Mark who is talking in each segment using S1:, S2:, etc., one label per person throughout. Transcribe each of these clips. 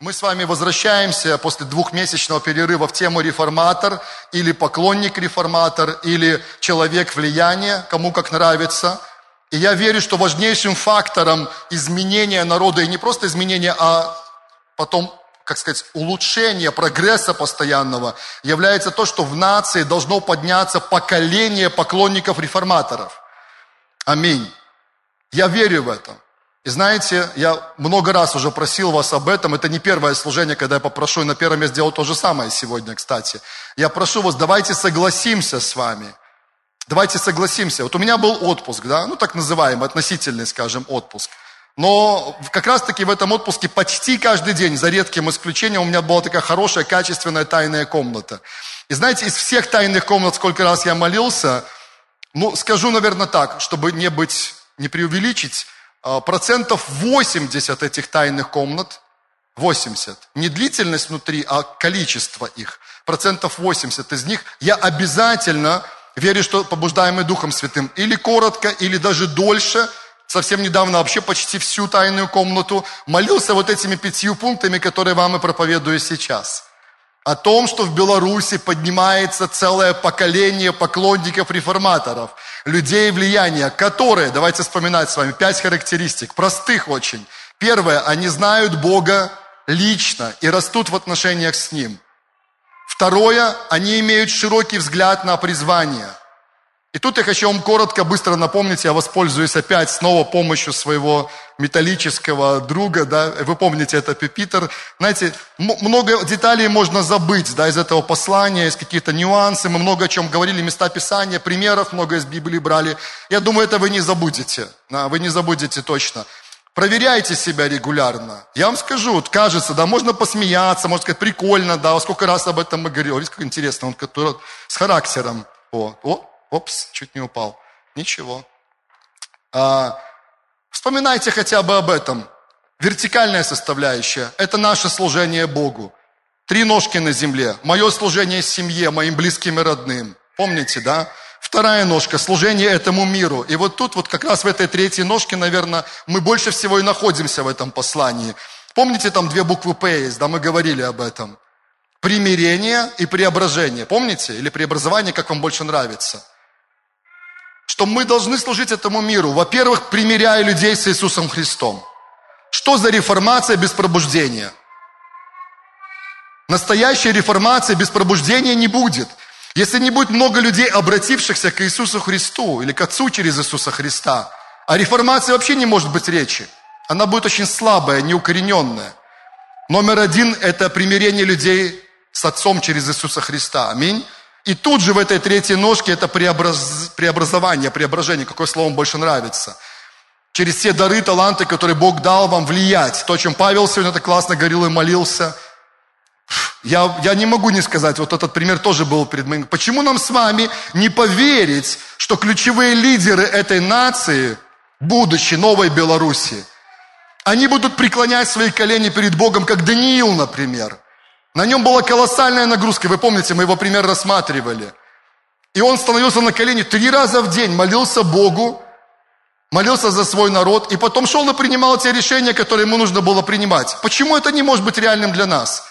S1: Мы с вами возвращаемся после двухмесячного перерыва в тему реформатор или поклонник реформатор или человек влияния, кому как нравится. И я верю, что важнейшим фактором изменения народа, и не просто изменения, а потом, как сказать, улучшения, прогресса постоянного, является то, что в нации должно подняться поколение поклонников реформаторов. Аминь. Я верю в это. И знаете, я много раз уже просил вас об этом. Это не первое служение, когда я попрошу, и на первом я сделал то же самое сегодня, кстати. Я прошу вас, давайте согласимся с вами. Давайте согласимся. Вот у меня был отпуск, да, ну так называемый, относительный, скажем, отпуск. Но как раз-таки в этом отпуске почти каждый день, за редким исключением, у меня была такая хорошая, качественная тайная комната. И знаете, из всех тайных комнат, сколько раз я молился, ну, скажу, наверное, так, чтобы не быть, не преувеличить, процентов 80 этих тайных комнат, 80, не длительность внутри, а количество их, процентов 80 из них, я обязательно верю, что побуждаемый Духом Святым, или коротко, или даже дольше, совсем недавно вообще почти всю тайную комнату, молился вот этими пятью пунктами, которые вам и проповедую сейчас – о том, что в Беларуси поднимается целое поколение поклонников реформаторов, людей влияния, которые, давайте вспоминать с вами, пять характеристик, простых очень. Первое, они знают Бога лично и растут в отношениях с Ним. Второе, они имеют широкий взгляд на призвание – и тут я хочу вам коротко, быстро напомнить, я воспользуюсь опять снова помощью своего металлического друга, да, вы помните, это Пепитер. Знаете, много деталей можно забыть, да, из этого послания, из каких-то нюансов, мы много о чем говорили, места Писания, примеров много из Библии брали. Я думаю, это вы не забудете, да, вы не забудете точно. Проверяйте себя регулярно. Я вам скажу, вот кажется, да, можно посмеяться, можно сказать, прикольно, да, сколько раз об этом мы говорили. Видите, как интересно, он который с характером. О, о, Опс, чуть не упал. Ничего. А, вспоминайте хотя бы об этом. Вертикальная составляющая – это наше служение Богу. Три ножки на земле. Мое служение семье, моим близким и родным. Помните, да? Вторая ножка – служение этому миру. И вот тут, вот как раз в этой третьей ножке, наверное, мы больше всего и находимся в этом послании. Помните, там две буквы «П» есть, да, мы говорили об этом. Примирение и преображение. Помните? Или преобразование, как вам больше нравится – что мы должны служить этому миру. Во-первых, примиряя людей с Иисусом Христом. Что за реформация без пробуждения? Настоящая реформация без пробуждения не будет. Если не будет много людей, обратившихся к Иисусу Христу или к Отцу через Иисуса Христа, о реформации вообще не может быть речи. Она будет очень слабая, неукорененная. Номер один – это примирение людей с Отцом через Иисуса Христа. Аминь. И тут же в этой третьей ножке это преобраз... преобразование, преображение, какое слово вам больше нравится. Через те дары, таланты, которые Бог дал вам влиять. То, чем Павел сегодня так классно говорил и молился. Я, я не могу не сказать, вот этот пример тоже был перед моим. Почему нам с вами не поверить, что ключевые лидеры этой нации, будущей новой Беларуси, они будут преклонять свои колени перед Богом, как Даниил, например – на нем была колоссальная нагрузка. Вы помните, мы его пример рассматривали. И он становился на колени три раза в день, молился Богу, молился за свой народ, и потом шел и принимал те решения, которые ему нужно было принимать. Почему это не может быть реальным для нас?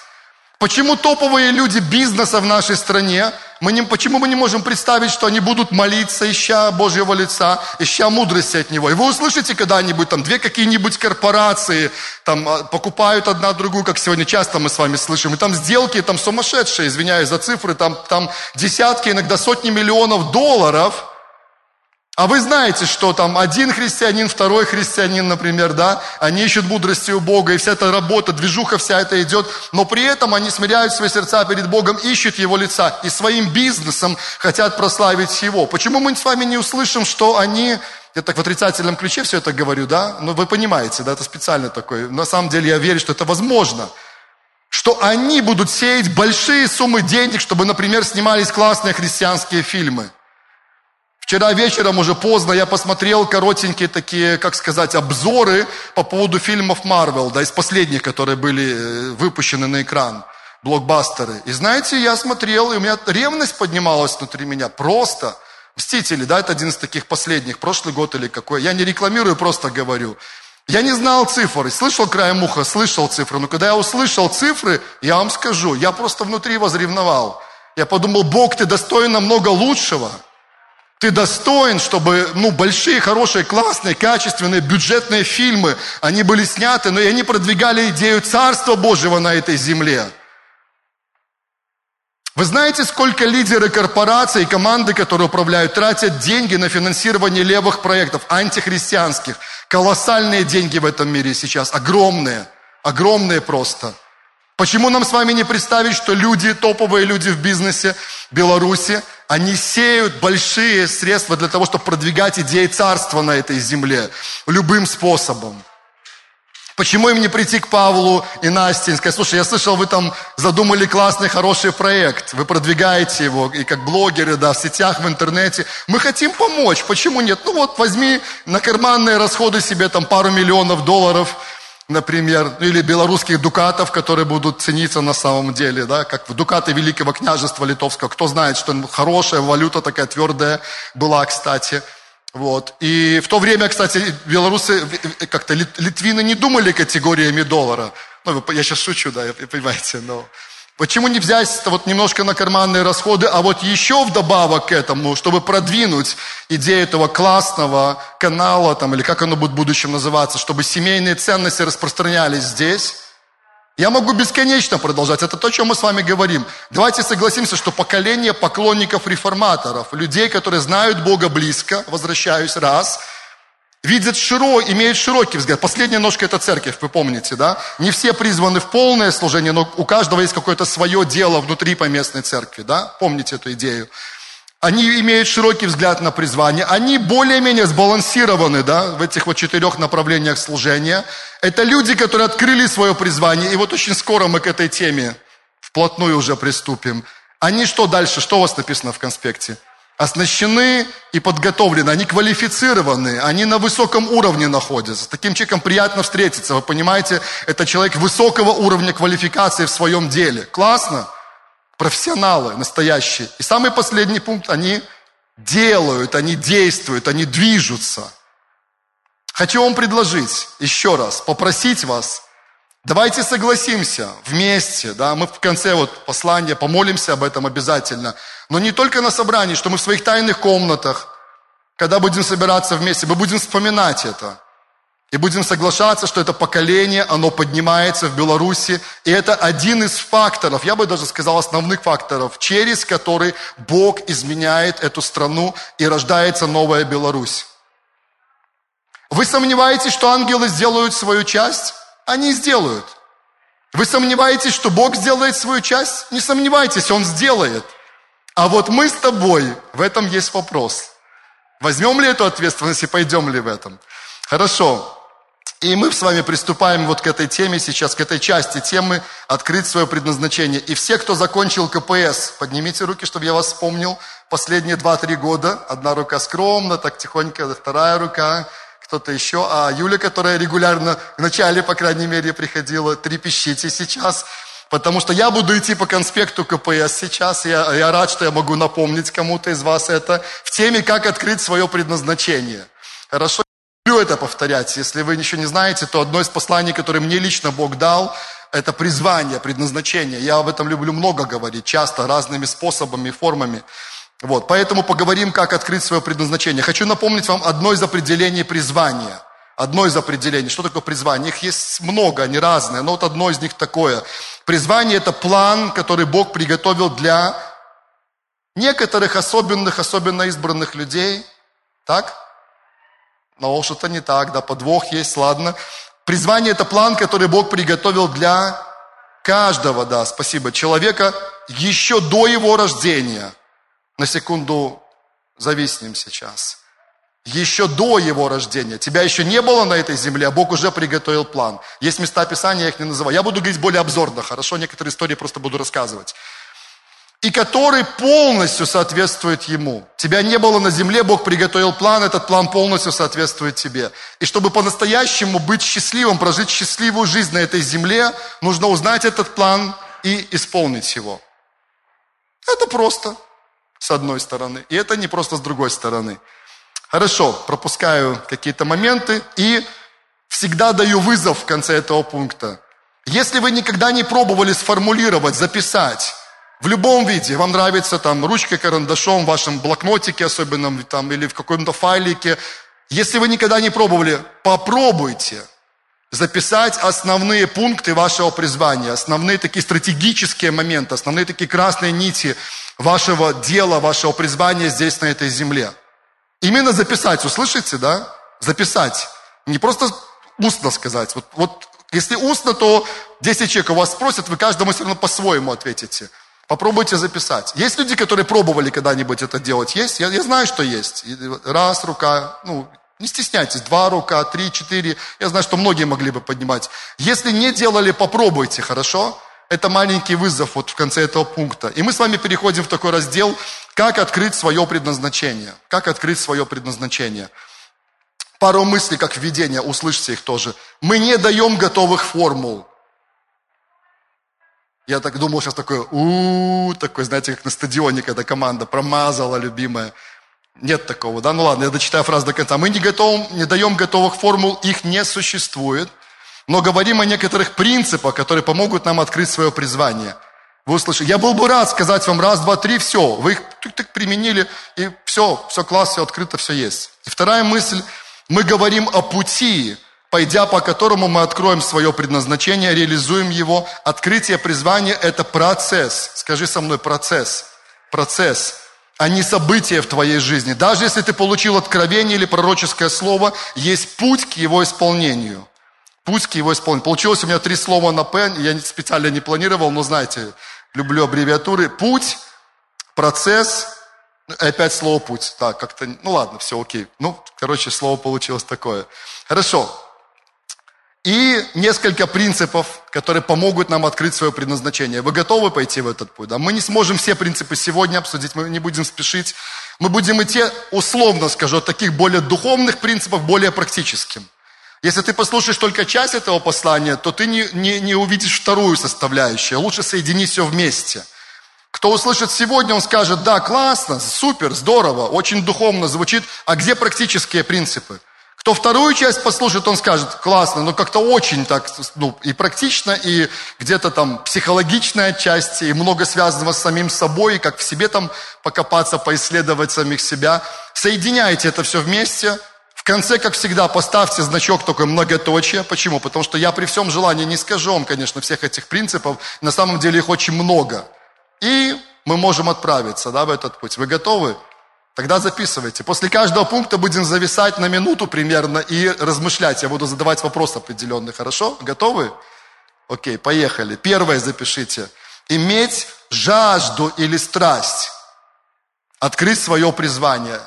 S1: Почему топовые люди бизнеса в нашей стране, мы не, почему мы не можем представить, что они будут молиться, ища Божьего лица, ища мудрости от Него? И вы услышите когда-нибудь, там, две какие-нибудь корпорации, там, а, покупают одна другую, как сегодня часто мы с вами слышим, и там сделки, там, сумасшедшие, извиняюсь за цифры, там, там десятки, иногда сотни миллионов долларов – а вы знаете, что там один христианин, второй христианин, например, да, они ищут мудрости у Бога, и вся эта работа, движуха вся это идет, но при этом они смиряют свои сердца перед Богом, ищут Его лица, и своим бизнесом хотят прославить Его. Почему мы с вами не услышим, что они, я так в отрицательном ключе все это говорю, да, но вы понимаете, да, это специально такое, на самом деле я верю, что это возможно, что они будут сеять большие суммы денег, чтобы, например, снимались классные христианские фильмы – Вчера вечером уже поздно я посмотрел коротенькие такие, как сказать, обзоры по поводу фильмов Марвел, да, из последних, которые были э, выпущены на экран, блокбастеры. И знаете, я смотрел, и у меня ревность поднималась внутри меня, просто. Мстители, да, это один из таких последних, прошлый год или какой. Я не рекламирую, просто говорю. Я не знал цифр, слышал краем уха, слышал цифры, но когда я услышал цифры, я вам скажу, я просто внутри возревновал. Я подумал, Бог, ты достоин намного лучшего. Ты достоин, чтобы ну, большие, хорошие, классные, качественные, бюджетные фильмы, они были сняты, но и они продвигали идею Царства Божьего на этой земле. Вы знаете, сколько лидеры корпораций и команды, которые управляют, тратят деньги на финансирование левых проектов, антихристианских? Колоссальные деньги в этом мире сейчас, огромные, огромные просто. Почему нам с вами не представить, что люди, топовые люди в бизнесе Беларуси, они сеют большие средства для того, чтобы продвигать идеи царства на этой земле любым способом? Почему им не прийти к Павлу и Насте и сказать, слушай, я слышал, вы там задумали классный, хороший проект, вы продвигаете его, и как блогеры, да, в сетях, в интернете. Мы хотим помочь, почему нет? Ну вот, возьми на карманные расходы себе там пару миллионов долларов, например, или белорусских дукатов, которые будут цениться на самом деле, да, как в дукаты Великого княжества Литовского. Кто знает, что хорошая валюта такая твердая была, кстати – вот. И в то время, кстати, белорусы, как-то литвины не думали категориями доллара. Ну, я сейчас шучу, да, понимаете, но... Почему не взять вот немножко на карманные расходы, а вот еще вдобавок к этому, чтобы продвинуть идею этого классного канала, там, или как оно будет в будущем называться, чтобы семейные ценности распространялись здесь, я могу бесконечно продолжать. Это то, о чем мы с вами говорим. Давайте согласимся, что поколение поклонников реформаторов, людей, которые знают Бога близко, возвращаюсь раз, видят широко, имеют широкий взгляд. Последняя ножка – это церковь, вы помните, да? Не все призваны в полное служение, но у каждого есть какое-то свое дело внутри поместной церкви, да? Помните эту идею? Они имеют широкий взгляд на призвание, они более-менее сбалансированы да, в этих вот четырех направлениях служения. Это люди, которые открыли свое призвание, и вот очень скоро мы к этой теме вплотную уже приступим. Они что дальше, что у вас написано в конспекте? Оснащены и подготовлены, они квалифицированы, они на высоком уровне находятся. С таким человеком приятно встретиться, вы понимаете, это человек высокого уровня квалификации в своем деле. Классно? профессионалы настоящие. И самый последний пункт, они делают, они действуют, они движутся. Хочу вам предложить еще раз, попросить вас, давайте согласимся вместе, да, мы в конце вот послания помолимся об этом обязательно, но не только на собрании, что мы в своих тайных комнатах, когда будем собираться вместе, мы будем вспоминать это. И будем соглашаться, что это поколение, оно поднимается в Беларуси. И это один из факторов, я бы даже сказал основных факторов, через который Бог изменяет эту страну и рождается новая Беларусь. Вы сомневаетесь, что ангелы сделают свою часть? Они сделают. Вы сомневаетесь, что Бог сделает свою часть? Не сомневайтесь, Он сделает. А вот мы с тобой, в этом есть вопрос. Возьмем ли эту ответственность и пойдем ли в этом? Хорошо. И мы с вами приступаем вот к этой теме сейчас, к этой части темы «Открыть свое предназначение». И все, кто закончил КПС, поднимите руки, чтобы я вас вспомнил. Последние 2-3 года. Одна рука скромно, так тихонько, вторая рука, кто-то еще. А Юля, которая регулярно, в начале, по крайней мере, приходила, трепещите сейчас. Потому что я буду идти по конспекту КПС сейчас. Я, я рад, что я могу напомнить кому-то из вас это. В теме «Как открыть свое предназначение». Хорошо? люблю это повторять. Если вы ничего не знаете, то одно из посланий, которое мне лично Бог дал, это призвание, предназначение. Я об этом люблю много говорить, часто, разными способами, формами. Вот, поэтому поговорим, как открыть свое предназначение. Хочу напомнить вам одно из определений призвания. Одно из определений. Что такое призвание? Их есть много, они разные, но вот одно из них такое. Призвание – это план, который Бог приготовил для некоторых особенных, особенно избранных людей. Так? Но что-то не так, да, подвох есть, ладно. Призвание – это план, который Бог приготовил для каждого, да, спасибо, человека еще до его рождения. На секунду зависнем сейчас. Еще до его рождения. Тебя еще не было на этой земле, а Бог уже приготовил план. Есть места Писания, я их не называю. Я буду говорить более обзорно, хорошо? Некоторые истории просто буду рассказывать и который полностью соответствует Ему. Тебя не было на земле, Бог приготовил план, этот план полностью соответствует тебе. И чтобы по-настоящему быть счастливым, прожить счастливую жизнь на этой земле, нужно узнать этот план и исполнить его. Это просто, с одной стороны, и это не просто с другой стороны. Хорошо, пропускаю какие-то моменты и Всегда даю вызов в конце этого пункта. Если вы никогда не пробовали сформулировать, записать, в любом виде, вам нравится там ручкой, карандашом, в вашем блокнотике особенном там, или в каком-то файлике, если вы никогда не пробовали, попробуйте записать основные пункты вашего призвания, основные такие стратегические моменты, основные такие красные нити вашего дела, вашего призвания здесь, на этой земле. Именно записать, услышите, да? Записать. Не просто устно сказать. Вот, вот если устно, то 10 человек у вас спросят, вы каждому все равно по-своему ответите. Попробуйте записать. Есть люди, которые пробовали когда-нибудь это делать? Есть? Я, я знаю, что есть. Раз рука, ну, не стесняйтесь, два рука, три, четыре. Я знаю, что многие могли бы поднимать. Если не делали, попробуйте, хорошо? Это маленький вызов вот в конце этого пункта. И мы с вами переходим в такой раздел, как открыть свое предназначение. Как открыть свое предназначение. Пару мыслей, как введение, услышьте их тоже. Мы не даем готовых формул. Я так думал, сейчас такой, у, такой, знаете, как на стадионе, когда команда промазала, любимая. Нет такого, да? Ну ладно, я дочитаю фразу до конца. Мы не, готов, не даем готовых формул, их не существует, но говорим о некоторых принципах, которые помогут нам открыть свое призвание. Вы услышали? Я был бы рад сказать вам раз, два, три, все. Вы их так применили, и все, все класс, все открыто, все есть. И вторая мысль. Мы говорим о пути, пойдя по которому мы откроем свое предназначение, реализуем его. Открытие призвания – это процесс. Скажи со мной процесс. Процесс, а не событие в твоей жизни. Даже если ты получил откровение или пророческое слово, есть путь к его исполнению. Путь к его исполнению. Получилось у меня три слова на «п», я специально не планировал, но знаете, люблю аббревиатуры. Путь, процесс, опять слово путь. Так, как-то, ну ладно, все окей. Ну, короче, слово получилось такое. Хорошо. И несколько принципов, которые помогут нам открыть свое предназначение. Вы готовы пойти в этот путь? Да? Мы не сможем все принципы сегодня обсудить, мы не будем спешить. Мы будем идти, условно скажу, от таких более духовных принципов, более практическим. Если ты послушаешь только часть этого послания, то ты не, не, не увидишь вторую составляющую. Лучше соедини все вместе. Кто услышит сегодня, он скажет, да, классно, супер, здорово, очень духовно звучит. А где практические принципы? Кто вторую часть послушает, он скажет, классно, но как-то очень так, ну, и практично, и где-то там психологичная часть, и много связанного с самим собой, и как в себе там покопаться, поисследовать самих себя. Соединяйте это все вместе. В конце, как всегда, поставьте значок такой многоточие. Почему? Потому что я при всем желании не скажу вам, конечно, всех этих принципов. На самом деле их очень много. И мы можем отправиться да, в этот путь. Вы готовы? Тогда записывайте. После каждого пункта будем зависать на минуту примерно и размышлять. Я буду задавать вопрос определенный. Хорошо? Готовы? Окей, поехали. Первое запишите. Иметь жажду или страсть. Открыть свое призвание.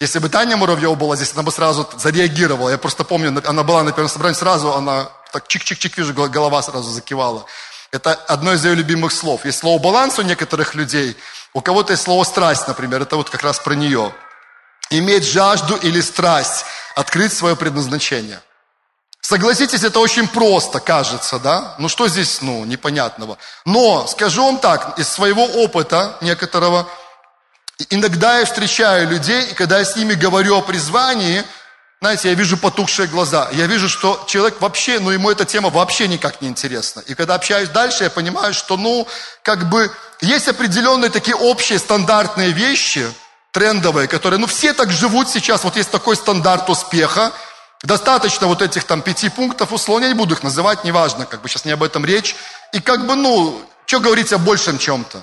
S1: Если бы Таня Муравьева была здесь, она бы сразу зареагировала. Я просто помню, она была на первом собрании, сразу она так чик-чик-чик, вижу, голова сразу закивала. Это одно из ее любимых слов. Есть слово «баланс» у некоторых людей – у кого-то есть слово «страсть», например, это вот как раз про нее. Иметь жажду или страсть, открыть свое предназначение. Согласитесь, это очень просто, кажется, да? Ну что здесь, ну, непонятного? Но, скажу вам так, из своего опыта некоторого, иногда я встречаю людей, и когда я с ними говорю о призвании, знаете, я вижу потухшие глаза. Я вижу, что человек вообще, ну, ему эта тема вообще никак не интересна. И когда общаюсь дальше, я понимаю, что, ну, как бы есть определенные такие общие стандартные вещи, трендовые, которые, ну, все так живут сейчас, вот есть такой стандарт успеха, достаточно вот этих там пяти пунктов, условно, я не буду их называть, неважно, как бы сейчас не об этом речь, и как бы, ну, что говорить о большем чем-то.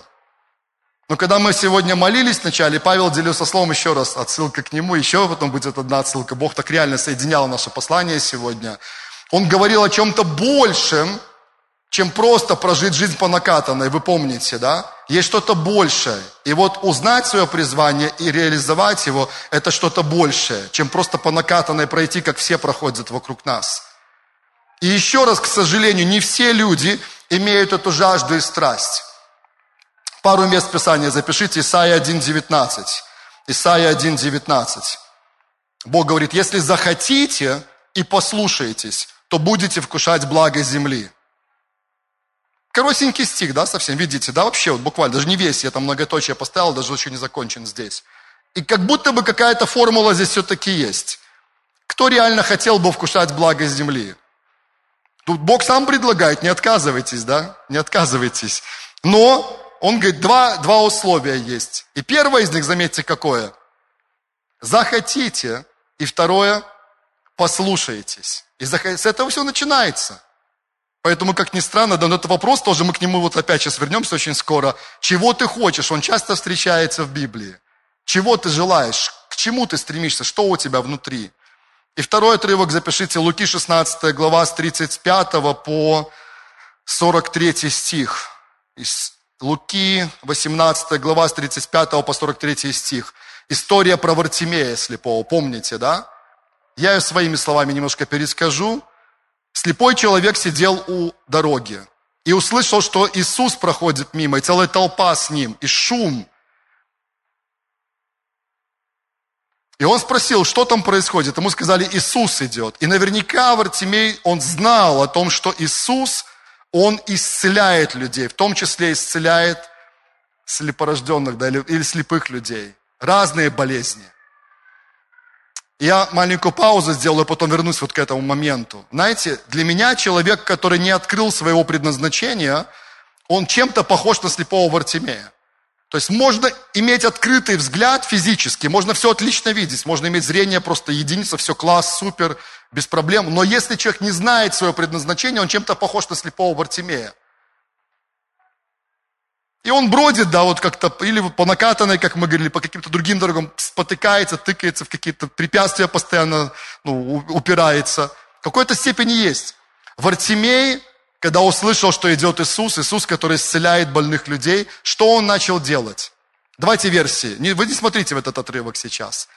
S1: Но когда мы сегодня молились вначале, Павел делился словом еще раз, отсылка к нему, еще потом будет одна отсылка. Бог так реально соединял наше послание сегодня. Он говорил о чем-то большем, чем просто прожить жизнь по накатанной, вы помните, да? Есть что-то большее. И вот узнать свое призвание и реализовать его, это что-то большее, чем просто по накатанной пройти, как все проходят вокруг нас. И еще раз, к сожалению, не все люди имеют эту жажду и страсть. Пару мест Писания запишите, Исайя 1.19. Исайя 1.19. Бог говорит, если захотите и послушаетесь, то будете вкушать благо земли. Коротенький стих, да, совсем, видите, да, вообще, вот буквально, даже не весь, я там многоточие поставил, даже еще не закончен здесь. И как будто бы какая-то формула здесь все-таки есть. Кто реально хотел бы вкушать благо земли? Тут Бог сам предлагает, не отказывайтесь, да? Не отказывайтесь. Но он говорит, два, два условия есть. И первое из них, заметьте, какое? Захотите. И второе, послушаетесь. И с этого все начинается. Поэтому, как ни странно, да, но это вопрос тоже, мы к нему вот опять сейчас вернемся очень скоро. Чего ты хочешь? Он часто встречается в Библии. Чего ты желаешь? К чему ты стремишься? Что у тебя внутри? И второй отрывок запишите, Луки 16 глава с 35 по 43 стих. Луки 18 глава с 35 по 43 стих. История про Вартимея слепого, помните, да? Я ее своими словами немножко перескажу. Слепой человек сидел у дороги и услышал, что Иисус проходит мимо, и целая толпа с ним, и шум. И он спросил, что там происходит. Ему сказали, Иисус идет. И наверняка Вартимей, он знал о том, что Иисус, он исцеляет людей, в том числе исцеляет слепорожденных да, или, или слепых людей. Разные болезни – я маленькую паузу сделаю, потом вернусь вот к этому моменту. Знаете, для меня человек, который не открыл своего предназначения, он чем-то похож на слепого Вартимея. То есть можно иметь открытый взгляд физически, можно все отлично видеть, можно иметь зрение просто единица, все класс, супер, без проблем. Но если человек не знает свое предназначение, он чем-то похож на слепого Вартимея. И он бродит, да, вот как-то, или по накатанной, как мы говорили, по каким-то другим дорогам, спотыкается, тыкается в какие-то препятствия постоянно, ну, упирается. В какой-то степени есть. Вартимей, когда услышал, что идет Иисус, Иисус, который исцеляет больных людей, что он начал делать? Давайте версии. Вы не смотрите в этот отрывок сейчас.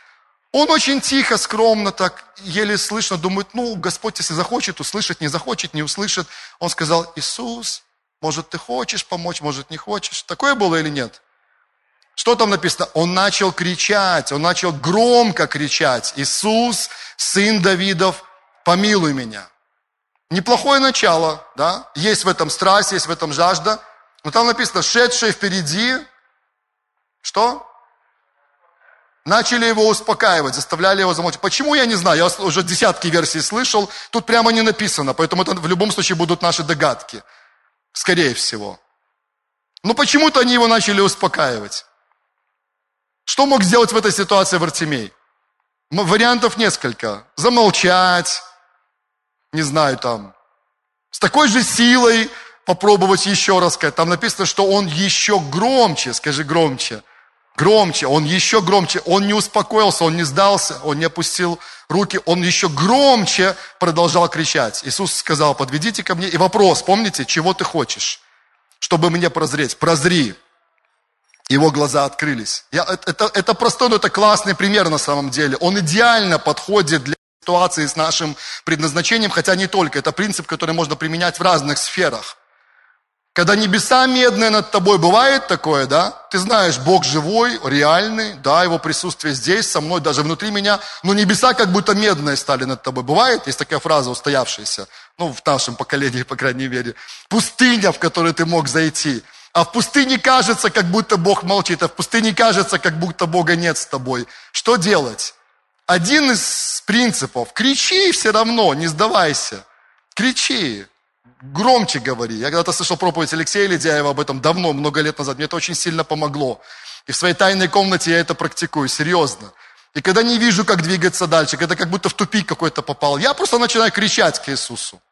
S1: Он очень тихо, скромно так, еле слышно, думает, ну, Господь, если захочет, услышит, не захочет, не услышит. Он сказал, Иисус, может, ты хочешь помочь, может, не хочешь. Такое было или нет? Что там написано? Он начал кричать, он начал громко кричать. Иисус, сын Давидов, помилуй меня. Неплохое начало, да? Есть в этом страсть, есть в этом жажда. Но там написано, шедшие впереди, что? Начали его успокаивать, заставляли его замолчать. Почему, я не знаю, я уже десятки версий слышал, тут прямо не написано, поэтому это в любом случае будут наши догадки. Скорее всего. Но почему-то они его начали успокаивать. Что мог сделать в этой ситуации Вартимей? Вариантов несколько. Замолчать, не знаю, там, с такой же силой попробовать еще раз сказать. Там написано, что он еще громче, скажи громче, громче, он еще громче, он не успокоился, он не сдался, он не опустил руки, он еще громче продолжал кричать. Иисус сказал, подведите ко мне. И вопрос, помните, чего ты хочешь? Чтобы мне прозреть. Прозри. Его глаза открылись. Я, это, это простой, но это классный пример на самом деле. Он идеально подходит для ситуации с нашим предназначением, хотя не только. Это принцип, который можно применять в разных сферах. Когда небеса медные над тобой, бывает такое, да? Ты знаешь, Бог живой, реальный, да, Его присутствие здесь, со мной, даже внутри меня, но небеса как будто медные стали над тобой. Бывает? Есть такая фраза устоявшаяся, ну, в нашем поколении, по крайней мере. Пустыня, в которую ты мог зайти. А в пустыне кажется, как будто Бог молчит, а в пустыне кажется, как будто Бога нет с тобой. Что делать? Один из принципов. Кричи все равно, не сдавайся. Кричи громче говори. Я когда-то слышал проповедь Алексея Ледяева об этом давно, много лет назад. Мне это очень сильно помогло. И в своей тайной комнате я это практикую, серьезно. И когда не вижу, как двигаться дальше, когда как будто в тупик какой-то попал, я просто начинаю кричать к Иисусу.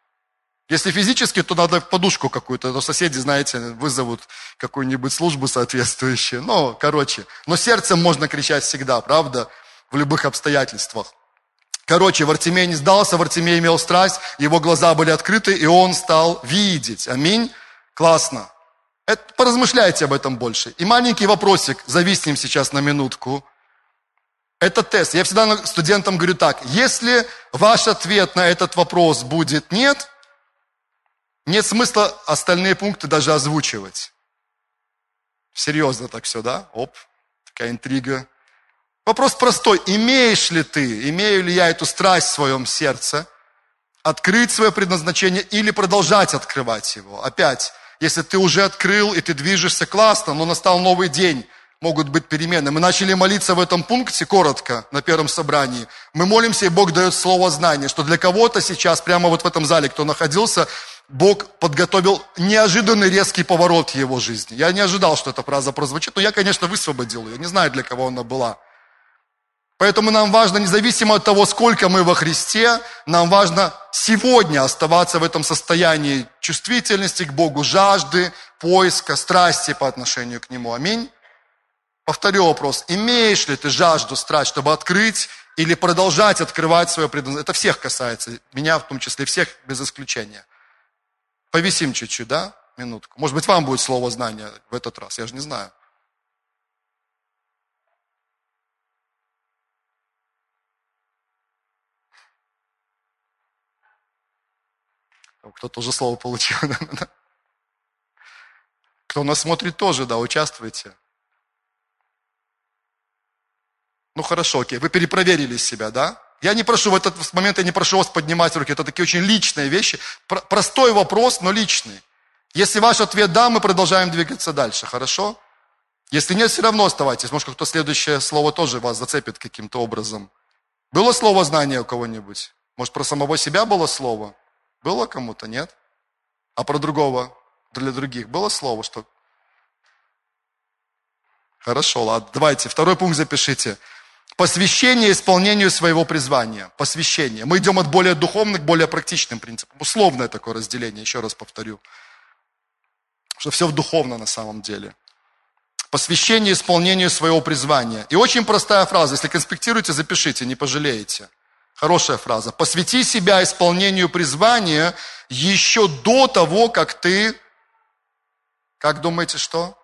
S1: Если физически, то надо подушку какую-то, то соседи, знаете, вызовут какую-нибудь службу соответствующую. Ну, короче. Но сердцем можно кричать всегда, правда? В любых обстоятельствах. Короче, Вартимей не сдался, Вартимей имел страсть, его глаза были открыты, и он стал видеть. Аминь. Классно. Это, поразмышляйте об этом больше. И маленький вопросик, зависнем сейчас на минутку. Это тест. Я всегда студентам говорю так, если ваш ответ на этот вопрос будет нет, нет смысла остальные пункты даже озвучивать. Серьезно так все, да? Оп, такая интрига. Вопрос простой. Имеешь ли ты, имею ли я эту страсть в своем сердце, открыть свое предназначение или продолжать открывать его? Опять, если ты уже открыл и ты движешься классно, но настал новый день, могут быть перемены. Мы начали молиться в этом пункте коротко на первом собрании. Мы молимся, и Бог дает слово знания, что для кого-то сейчас, прямо вот в этом зале, кто находился, Бог подготовил неожиданный резкий поворот в его жизни. Я не ожидал, что эта фраза прозвучит, но я, конечно, высвободил ее. Не знаю, для кого она была. Поэтому нам важно, независимо от того, сколько мы во Христе, нам важно сегодня оставаться в этом состоянии чувствительности к Богу, жажды, поиска, страсти по отношению к Нему. Аминь. Повторю вопрос. Имеешь ли ты жажду, страсть, чтобы открыть или продолжать открывать свое предназначение? Это всех касается, меня в том числе, всех без исключения. Повисим чуть-чуть, да? Минутку. Может быть, вам будет слово знания в этот раз, я же не знаю. Кто-то уже слово получил. Кто нас смотрит тоже, да, участвуйте. Ну хорошо, окей, вы перепроверили себя, да? Я не прошу в этот момент, я не прошу вас поднимать руки, это такие очень личные вещи. Простой вопрос, но личный. Если ваш ответ да, мы продолжаем двигаться дальше, хорошо? Если нет, все равно оставайтесь. Может, кто следующее слово тоже вас зацепит каким-то образом. Было слово знания у кого-нибудь? Может, про самого себя было слово? Было кому-то, нет? А про другого, для других было слово, что... Хорошо, ладно, давайте, второй пункт запишите. Посвящение исполнению своего призвания. Посвящение. Мы идем от более духовных к более практичным принципам. Условное такое разделение, еще раз повторю. Что все в духовно на самом деле. Посвящение исполнению своего призвания. И очень простая фраза. Если конспектируете, запишите, не пожалеете. Хорошая фраза. Посвяти себя исполнению призвания еще до того, как ты, как думаете, что?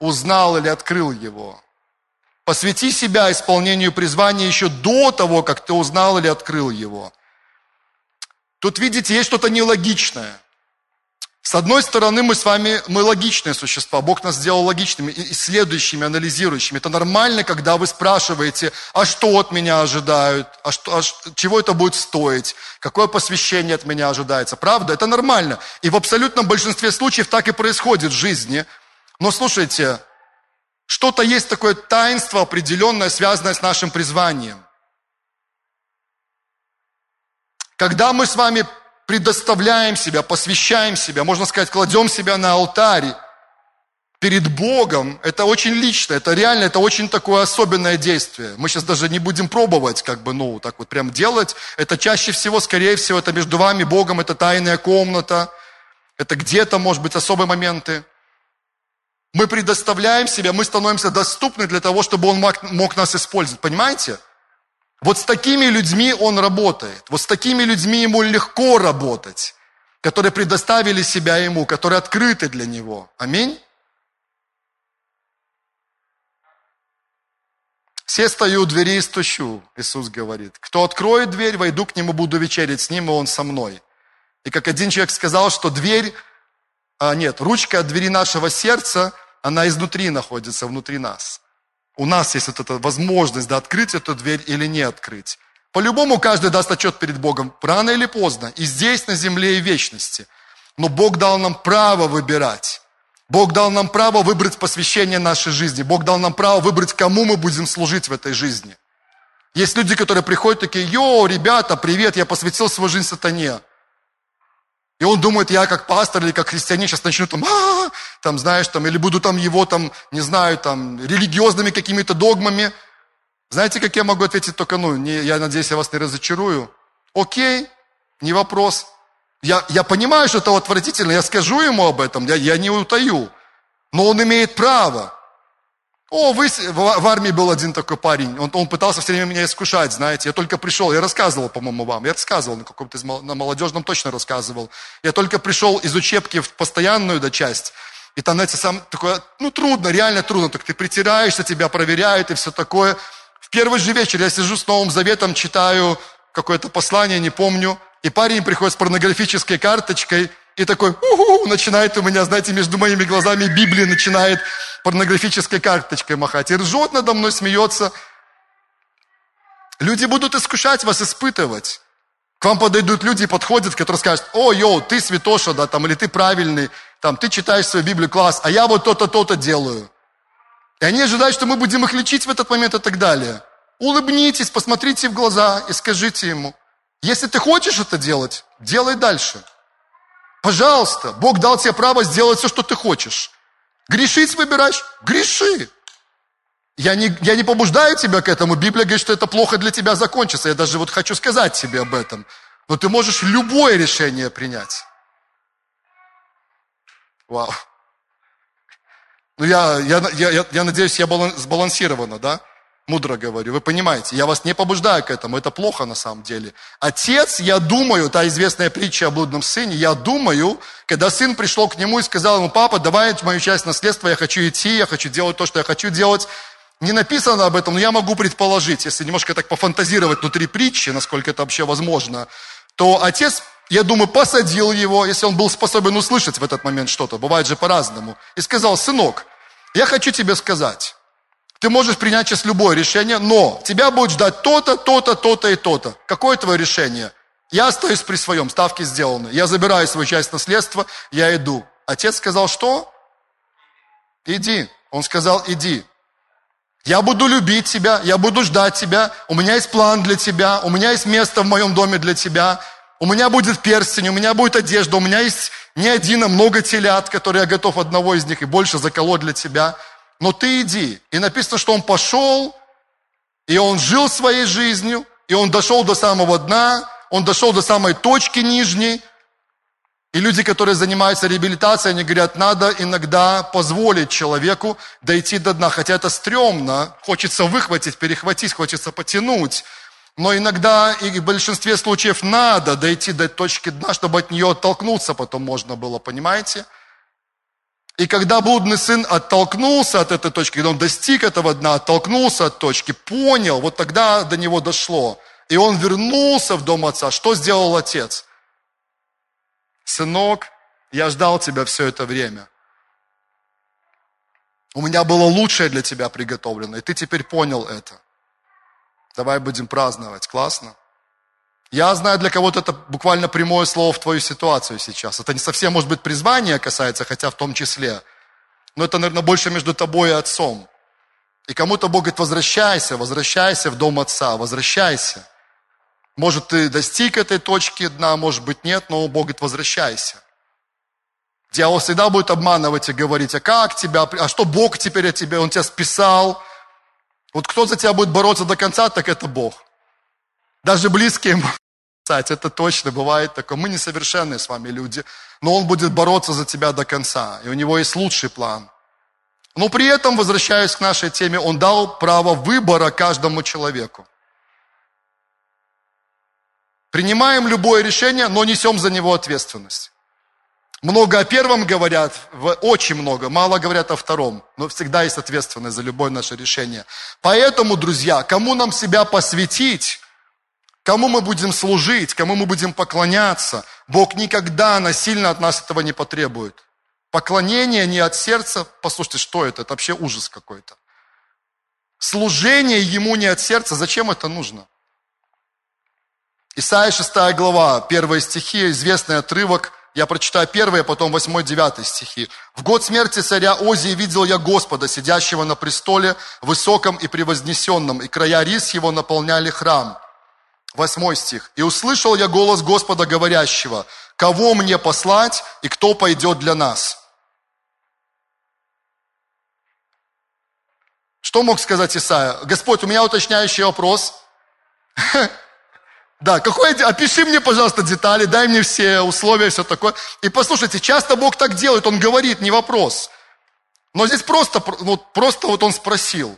S1: Узнал или открыл его. Посвяти себя исполнению призвания еще до того, как ты узнал или открыл его. Тут, видите, есть что-то нелогичное. С одной стороны, мы с вами, мы логичные существа. Бог нас сделал логичными, исследующими, анализирующими. Это нормально, когда вы спрашиваете, а что от меня ожидают, а, что, а чего это будет стоить, какое посвящение от меня ожидается. Правда, это нормально. И в абсолютном большинстве случаев так и происходит в жизни. Но слушайте, что-то есть такое таинство определенное, связанное с нашим призванием. Когда мы с вами предоставляем себя, посвящаем себя, можно сказать, кладем себя на алтарь перед Богом, это очень лично, это реально, это очень такое особенное действие. Мы сейчас даже не будем пробовать, как бы, ну, так вот прям делать. Это чаще всего, скорее всего, это между вами, Богом, это тайная комната, это где-то, может быть, особые моменты. Мы предоставляем себя, мы становимся доступны для того, чтобы Он мог, нас использовать. Понимаете? Вот с такими людьми он работает. Вот с такими людьми ему легко работать, которые предоставили себя ему, которые открыты для него. Аминь. Все стою у двери и стучу, Иисус говорит. Кто откроет дверь, войду к нему, буду вечерить с ним, и он со мной. И как один человек сказал, что дверь, а нет, ручка от двери нашего сердца, она изнутри находится, внутри нас у нас есть вот эта возможность да, открыть эту дверь или не открыть. По-любому каждый даст отчет перед Богом, рано или поздно, и здесь, на земле, и в вечности. Но Бог дал нам право выбирать. Бог дал нам право выбрать посвящение нашей жизни. Бог дал нам право выбрать, кому мы будем служить в этой жизни. Есть люди, которые приходят такие, йоу, ребята, привет, я посвятил свою жизнь сатане. И он думает, я как пастор или как христианин сейчас начну там, а, там, знаешь, там, или буду там его там, не знаю, там, религиозными какими-то догмами. Знаете, как я могу ответить только, ну, не, я надеюсь, я вас не разочарую. Окей, не вопрос. Я, я понимаю, что это отвратительно, я скажу ему об этом, я, я не утаю. Но он имеет право. О, вы, в, в армии был один такой парень, он, он пытался все время меня искушать, знаете. Я только пришел, я рассказывал, по-моему, вам, я рассказывал на каком-то на молодежном точно рассказывал. Я только пришел из учебки в постоянную да, часть, и там, знаете, сам такое, ну, трудно, реально трудно, так ты притираешься, тебя проверяют и все такое. В первый же вечер я сижу с Новым Заветом, читаю какое-то послание, не помню, и парень приходит с порнографической карточкой, и такой, уху, начинает у меня, знаете, между моими глазами Библия начинает порнографической карточкой махать. И ржет надо мной, смеется. Люди будут искушать вас, испытывать. К вам подойдут люди и подходят, которые скажут, о, йоу, ты святоша, да, там, или ты правильный, там, ты читаешь свою Библию, класс, а я вот то-то, то-то делаю. И они ожидают, что мы будем их лечить в этот момент и так далее. Улыбнитесь, посмотрите в глаза и скажите ему, если ты хочешь это делать, делай дальше. Пожалуйста, Бог дал тебе право сделать все, что ты хочешь. Грешить выбираешь? Греши. Я не, я не побуждаю тебя к этому. Библия говорит, что это плохо для тебя закончится. Я даже вот хочу сказать тебе об этом. Но ты можешь любое решение принять. Вау. Ну, я, я, я, я надеюсь, я сбалансированно, да? Мудро говорю. Вы понимаете, я вас не побуждаю к этому. Это плохо на самом деле. Отец, я думаю, та известная притча о блудном сыне, я думаю, когда сын пришел к нему и сказал ему, папа, давай мою часть наследства, я хочу идти, я хочу делать то, что я хочу делать. Не написано об этом, но я могу предположить, если немножко так пофантазировать внутри притчи, насколько это вообще возможно, то отец я думаю, посадил его, если он был способен услышать в этот момент что-то, бывает же по-разному, и сказал, сынок, я хочу тебе сказать, ты можешь принять сейчас любое решение, но тебя будет ждать то-то, то-то, то-то и то-то. Какое твое решение? Я остаюсь при своем, ставки сделаны. Я забираю свою часть наследства, я иду. Отец сказал, что? Иди. Он сказал, иди. Я буду любить тебя, я буду ждать тебя, у меня есть план для тебя, у меня есть место в моем доме для тебя, у меня будет перстень, у меня будет одежда, у меня есть не один, а много телят, которые я готов одного из них и больше заколоть для тебя. Но ты иди. И написано, что он пошел, и он жил своей жизнью, и он дошел до самого дна, он дошел до самой точки нижней. И люди, которые занимаются реабилитацией, они говорят, надо иногда позволить человеку дойти до дна. Хотя это стрёмно, хочется выхватить, перехватить, хочется потянуть. Но иногда и в большинстве случаев надо дойти до точки дна, чтобы от нее оттолкнуться потом можно было, понимаете? И когда блудный сын оттолкнулся от этой точки, когда он достиг этого дна, оттолкнулся от точки, понял, вот тогда до него дошло. И он вернулся в дом отца. Что сделал отец? Сынок, я ждал тебя все это время. У меня было лучшее для тебя приготовлено, и ты теперь понял это. Давай будем праздновать. Классно? Я знаю, для кого-то это буквально прямое слово в твою ситуацию сейчас. Это не совсем, может быть, призвание касается, хотя в том числе. Но это, наверное, больше между тобой и отцом. И кому-то Бог говорит, возвращайся, возвращайся в дом отца, возвращайся. Может, ты достиг этой точки дна, может быть, нет, но Бог говорит, возвращайся. Дьявол всегда будет обманывать и говорить, а как тебя, а что Бог теперь о тебе, Он тебя списал, вот кто за тебя будет бороться до конца, так это Бог. Даже близкие кстати, это точно бывает такое. Мы несовершенные с вами люди, но Он будет бороться за тебя до конца, и у Него есть лучший план. Но при этом, возвращаясь к нашей теме, Он дал право выбора каждому человеку. Принимаем любое решение, но несем за него ответственность. Много о первом говорят, очень много, мало говорят о втором, но всегда есть ответственность за любое наше решение. Поэтому, друзья, кому нам себя посвятить, кому мы будем служить, кому мы будем поклоняться, Бог никогда насильно от нас этого не потребует. Поклонение не от сердца, послушайте, что это? Это вообще ужас какой-то. Служение Ему не от сердца, зачем это нужно? Исайя 6 глава, первые стихи, известный отрывок – я прочитаю первые, потом восьмой, девятый стихи. «В год смерти царя Озии видел я Господа, сидящего на престоле, высоком и превознесенном, и края рис его наполняли храм». Восьмой стих. «И услышал я голос Господа, говорящего, кого мне послать и кто пойдет для нас?» Что мог сказать Исаия? Господь, у меня уточняющий вопрос. Да, какой, опиши мне, пожалуйста, детали, дай мне все условия, все такое. И послушайте, часто Бог так делает, Он говорит, не вопрос. Но здесь просто, вот, просто вот Он спросил.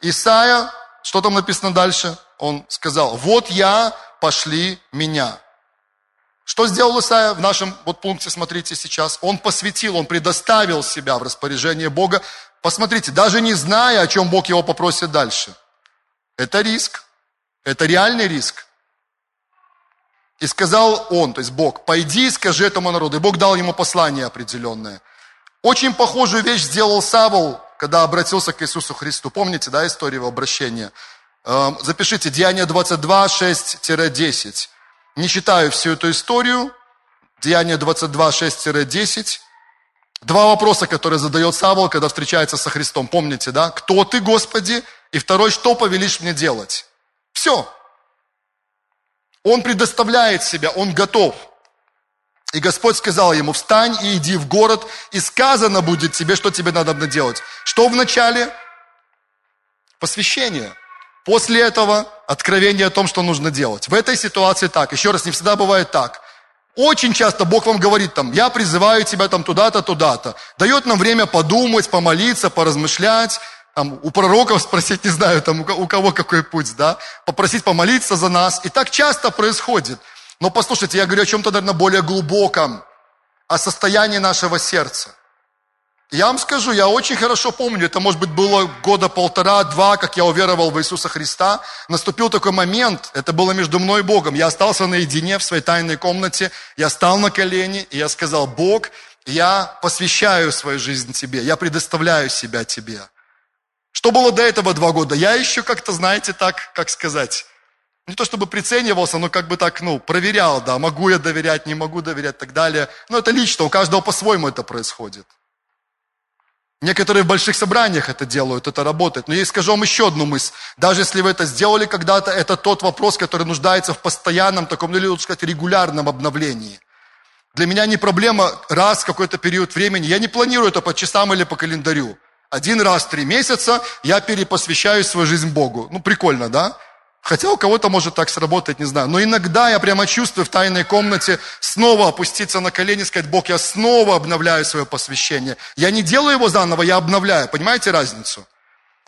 S1: Исайя, что там написано дальше? Он сказал, вот я, пошли меня. Что сделал Исаия в нашем вот пункте, смотрите сейчас? Он посвятил, он предоставил себя в распоряжение Бога. Посмотрите, даже не зная, о чем Бог его попросит дальше. Это риск. Это реальный риск. И сказал он, то есть Бог, пойди и скажи этому народу. И Бог дал ему послание определенное. Очень похожую вещь сделал Савол, когда обратился к Иисусу Христу. Помните, да, историю его обращения? Эм, запишите, Деяние 22, 6-10. Не читаю всю эту историю. Деяние 22, 6-10. Два вопроса, которые задает Савол, когда встречается со Христом. Помните, да? Кто ты, Господи? И второй, что повелишь мне делать? Все. Он предоставляет себя, он готов. И Господь сказал ему, встань и иди в город, и сказано будет тебе, что тебе надо делать. Что вначале? Посвящение. После этого откровение о том, что нужно делать. В этой ситуации так. Еще раз, не всегда бывает так. Очень часто Бог вам говорит там, я призываю тебя там туда-то, туда-то. Дает нам время подумать, помолиться, поразмышлять, там, у пророков спросить, не знаю, там, у кого какой путь, да, попросить помолиться за нас. И так часто происходит. Но послушайте, я говорю о чем-то, наверное, более глубоком, о состоянии нашего сердца. Я вам скажу, я очень хорошо помню, это, может быть, было года полтора-два, как я уверовал в Иисуса Христа. Наступил такой момент, это было между мной и Богом. Я остался наедине в своей тайной комнате, я стал на колени, и я сказал, Бог, я посвящаю свою жизнь Тебе, я предоставляю себя Тебе. Что было до этого два года? Я еще как-то, знаете, так, как сказать, не то чтобы приценивался, но как бы так, ну, проверял, да, могу я доверять, не могу доверять и так далее. Но это лично, у каждого по-своему это происходит. Некоторые в больших собраниях это делают, это работает. Но я скажу вам еще одну мысль. Даже если вы это сделали когда-то, это тот вопрос, который нуждается в постоянном, таком, ну или лучше сказать, регулярном обновлении. Для меня не проблема раз в какой-то период времени. Я не планирую это по часам или по календарю. Один раз в три месяца я перепосвящаю свою жизнь Богу. Ну, прикольно, да? Хотя у кого-то может так сработать, не знаю. Но иногда я прямо чувствую в тайной комнате снова опуститься на колени, сказать, Бог, я снова обновляю свое посвящение. Я не делаю его заново, я обновляю. Понимаете разницу?